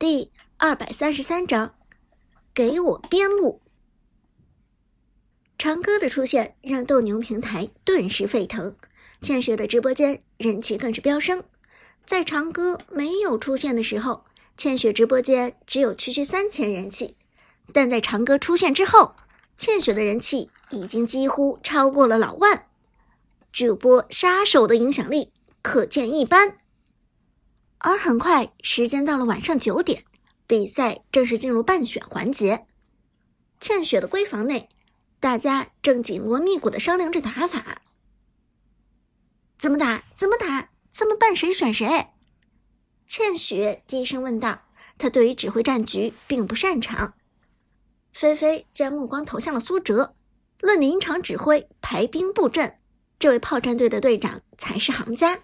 第二百三十三章，给我边路。长歌的出现让斗牛平台顿时沸腾，倩雪的直播间人气更是飙升。在长歌没有出现的时候，倩雪直播间只有区区三千人气，但在长歌出现之后，倩雪的人气已经几乎超过了老万。主播杀手的影响力可见一斑。而很快，时间到了晚上九点，比赛正式进入半选环节。倩雪的闺房内，大家正紧锣密鼓的商量着打法。怎么打？怎么打？咱们办谁选谁？倩雪低声问道。她对于指挥战局并不擅长。菲菲将目光投向了苏哲，论临场指挥、排兵布阵，这位炮战队的队长才是行家。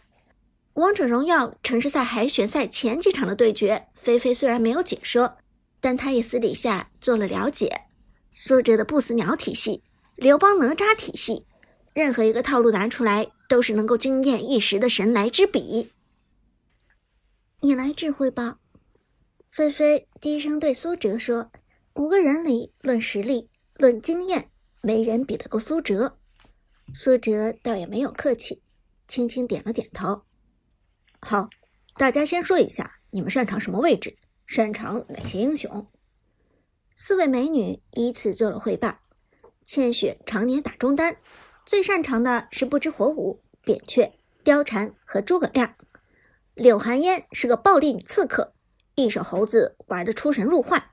王者荣耀城市赛海选赛前几场的对决，菲菲虽然没有解说，但她也私底下做了了解。苏哲的不死鸟体系、刘邦哪吒体系，任何一个套路拿出来，都是能够惊艳一时的神来之笔。你来指挥吧，菲菲低声对苏哲说：“五个人里，论实力、论经验，没人比得过苏哲。”苏哲倒也没有客气，轻轻点了点头。好，大家先说一下你们擅长什么位置，擅长哪些英雄？四位美女依次做了汇报。倩雪常年打中单，最擅长的是不知火舞、扁鹊、貂蝉和诸葛亮。柳寒烟是个暴力女刺客，一手猴子玩的出神入化。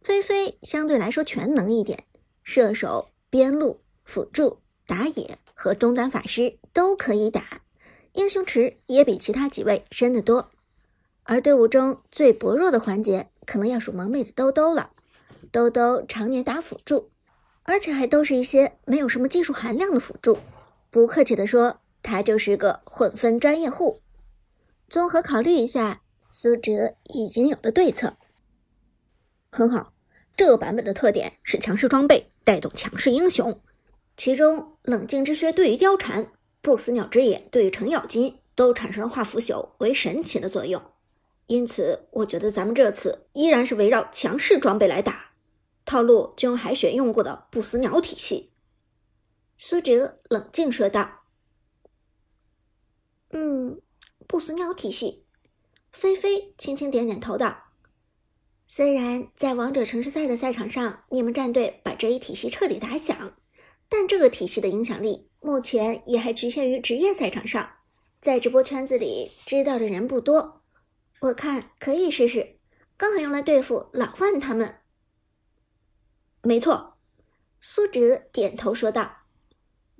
菲菲相对来说全能一点，射手、边路、辅助、打野和中单法师都可以打。英雄池也比其他几位深得多，而队伍中最薄弱的环节，可能要数萌妹子兜兜了。兜兜常年打辅助，而且还都是一些没有什么技术含量的辅助。不客气的说，他就是个混分专业户。综合考虑一下，苏哲已经有了对策。很好，这个版本的特点是强势装备带动强势英雄，其中冷静之靴对于貂蝉。不死鸟之眼对于程咬金都产生了化腐朽为神奇的作用，因此我觉得咱们这次依然是围绕强势装备来打，套路就用海选用过的不死鸟体系。苏哲冷静说道：“嗯，不死鸟体系。”菲菲轻轻点点头道：“虽然在王者城市赛的赛场上，你们战队把这一体系彻底打响，但这个体系的影响力……”目前也还局限于职业赛场上，在直播圈子里知道的人不多。我看可以试试，刚好用来对付老万他们。没错，苏哲点头说道：“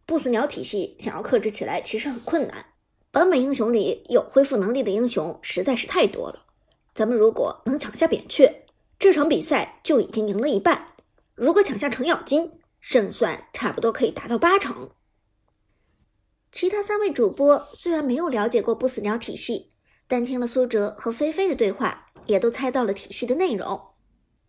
不死鸟体系想要克制起来其实很困难，版本英雄里有恢复能力的英雄实在是太多了。咱们如果能抢下扁鹊，这场比赛就已经赢了一半；如果抢下程咬金，胜算差不多可以达到八成。”其他三位主播虽然没有了解过不死鸟体系，但听了苏哲和菲菲的对话，也都猜到了体系的内容。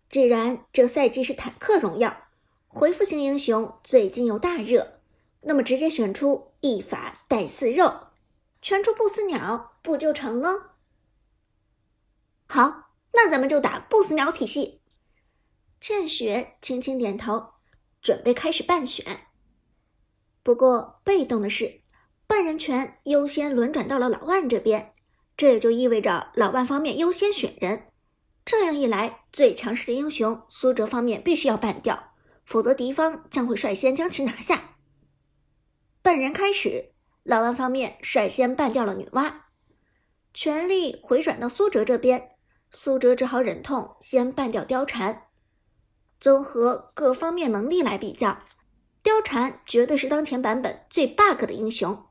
既然这赛季是坦克荣耀，回复型英雄最近又大热，那么直接选出一法带四肉，全出不死鸟不就成了？好，那咱们就打不死鸟体系。倩雪轻轻点头，准备开始办选。不过被动的是。半人权优先轮转到了老万这边，这也就意味着老万方面优先选人。这样一来，最强势的英雄苏哲方面必须要办掉，否则敌方将会率先将其拿下。半人开始，老万方面率先办掉了女娲，权力回转到苏哲这边，苏哲只好忍痛先办掉貂蝉。综合各方面能力来比较，貂蝉绝对是当前版本最 bug 的英雄。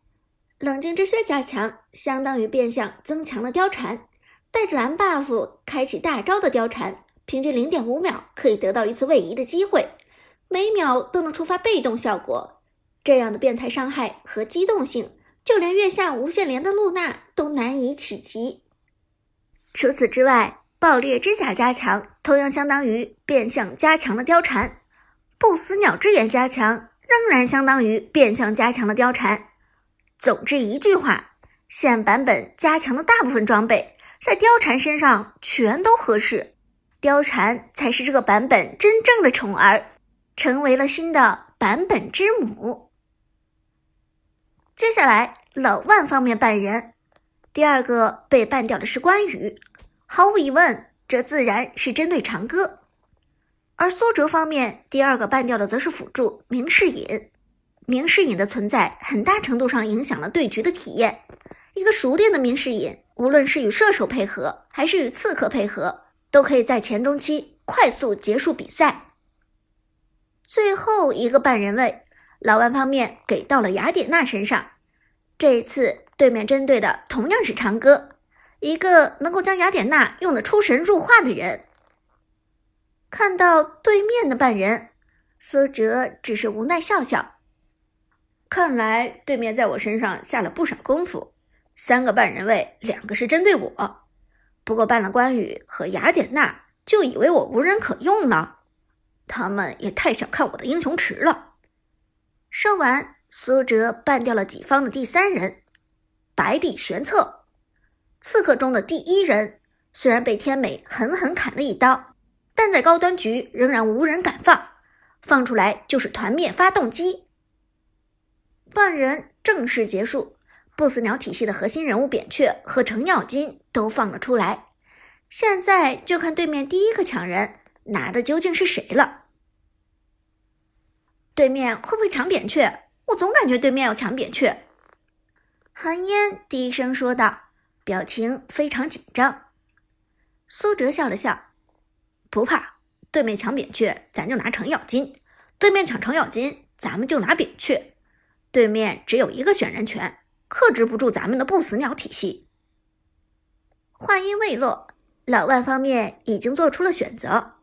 冷静之靴加强，相当于变相增强了貂蝉。带着蓝 buff 开启大招的貂蝉，平均零点五秒可以得到一次位移的机会，每秒都能触发被动效果。这样的变态伤害和机动性，就连月下无限连的露娜都难以企及。除此之外，爆裂之甲加强，同样相当于变相加强了貂蝉。不死鸟之眼加强，仍然相当于变相加强了貂蝉。总之一句话，现版本加强的大部分装备在貂蝉身上全都合适。貂蝉才是这个版本真正的宠儿，成为了新的版本之母。接下来，老万方面扮人，第二个被扮掉的是关羽，毫无疑问，这自然是针对长歌。而苏哲方面，第二个半掉的则是辅助明世隐。明世隐的存在，很大程度上影响了对局的体验。一个熟练的明世隐，无论是与射手配合，还是与刺客配合。都可以在前中期快速结束比赛。最后一个半人位，老万方面给到了雅典娜身上。这一次对面针对的同样是长歌，一个能够将雅典娜用的出神入化的人。看到对面的半人，苏哲只是无奈笑笑。看来对面在我身上下了不少功夫。三个半人位，两个是针对我。不过办了关羽和雅典娜，就以为我无人可用了，他们也太小看我的英雄池了。说完，苏哲办掉了己方的第三人，白帝玄策，刺客中的第一人。虽然被天美狠狠砍了一刀，但在高端局仍然无人敢放，放出来就是团灭发动机。半人正式结束。不死鸟体系的核心人物扁鹊和程咬金都放了出来，现在就看对面第一个抢人拿的究竟是谁了。对面会不会抢扁鹊？我总感觉对面要抢扁鹊。韩嫣低声说道，表情非常紧张。苏哲笑了笑，不怕，对面抢扁鹊，咱就拿程咬金；对面抢程咬金，咱们就拿扁鹊。对面只有一个选人权。克制不住咱们的不死鸟体系。话音未落，老万方面已经做出了选择，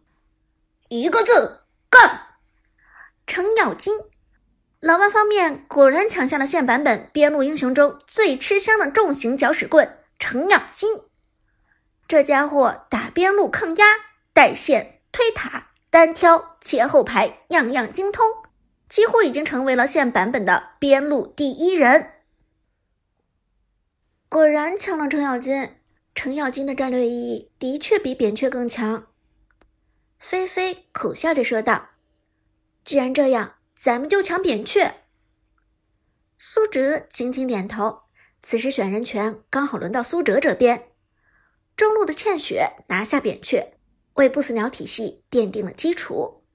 一个字干。程咬金，老万方面果然抢下了现版本边路英雄中最吃香的重型搅屎棍程咬金。这家伙打边路抗压、带线、推塔、单挑、切后排，样样精通，几乎已经成为了现版本的边路第一人。果然抢了程咬金，程咬金的战略意义的确比扁鹊更强。菲菲苦笑着说道：“既然这样，咱们就抢扁鹊。”苏哲轻轻点头。此时选人权刚好轮到苏哲这边。中路的倩雪拿下扁鹊，为不死鸟体系奠定了基础。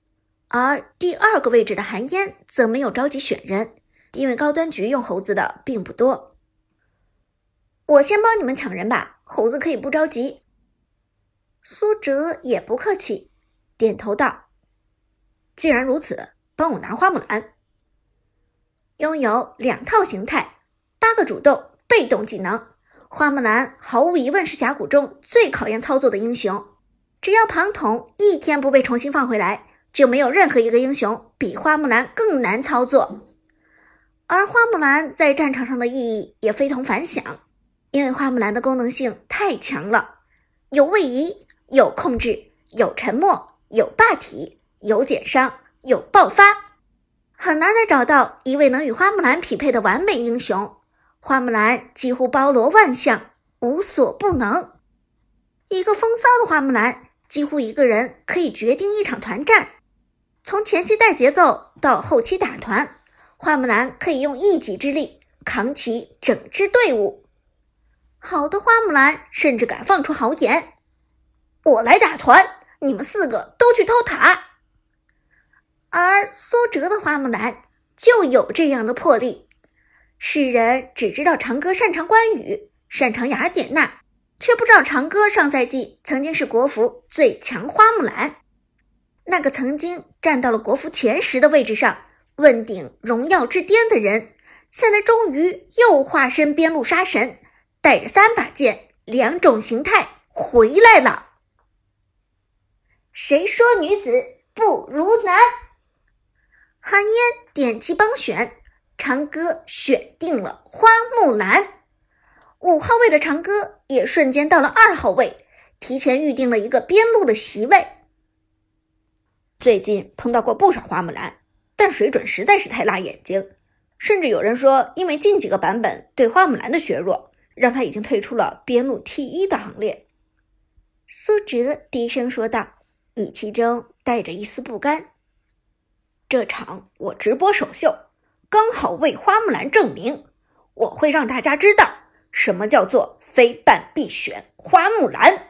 而第二个位置的韩嫣则没有着急选人，因为高端局用猴子的并不多。我先帮你们抢人吧，猴子可以不着急。苏哲也不客气，点头道：“既然如此，帮我拿花木兰。拥有两套形态，八个主动、被动技能，花木兰毫无疑问是峡谷中最考验操作的英雄。只要庞统一天不被重新放回来，就没有任何一个英雄比花木兰更难操作。而花木兰在战场上的意义也非同凡响。”因为花木兰的功能性太强了，有位移，有控制，有沉默，有霸体，有减伤，有爆发，很难再找到一位能与花木兰匹配的完美英雄。花木兰几乎包罗万象，无所不能。一个风骚的花木兰，几乎一个人可以决定一场团战。从前期带节奏到后期打团，花木兰可以用一己之力扛起整支队伍。好的花木兰甚至敢放出豪言：“我来打团，你们四个都去偷塔。”而苏哲的花木兰就有这样的魄力。世人只知道长歌擅长关羽，擅长雅典娜，却不知道长歌上赛季曾经是国服最强花木兰，那个曾经站到了国服前十的位置上，问鼎荣耀之巅的人，现在终于又化身边路杀神。带着三把剑，两种形态回来了。谁说女子不如男？韩嫣点击帮选，长歌选定了花木兰。五号位的长歌也瞬间到了二号位，提前预定了一个边路的席位。最近碰到过不少花木兰，但水准实在是太辣眼睛，甚至有人说，因为近几个版本对花木兰的削弱。让他已经退出了边路 T 一的行列。苏哲低声说道，语气中带着一丝不甘。这场我直播首秀，刚好为花木兰证明，我会让大家知道什么叫做非办必选花木兰。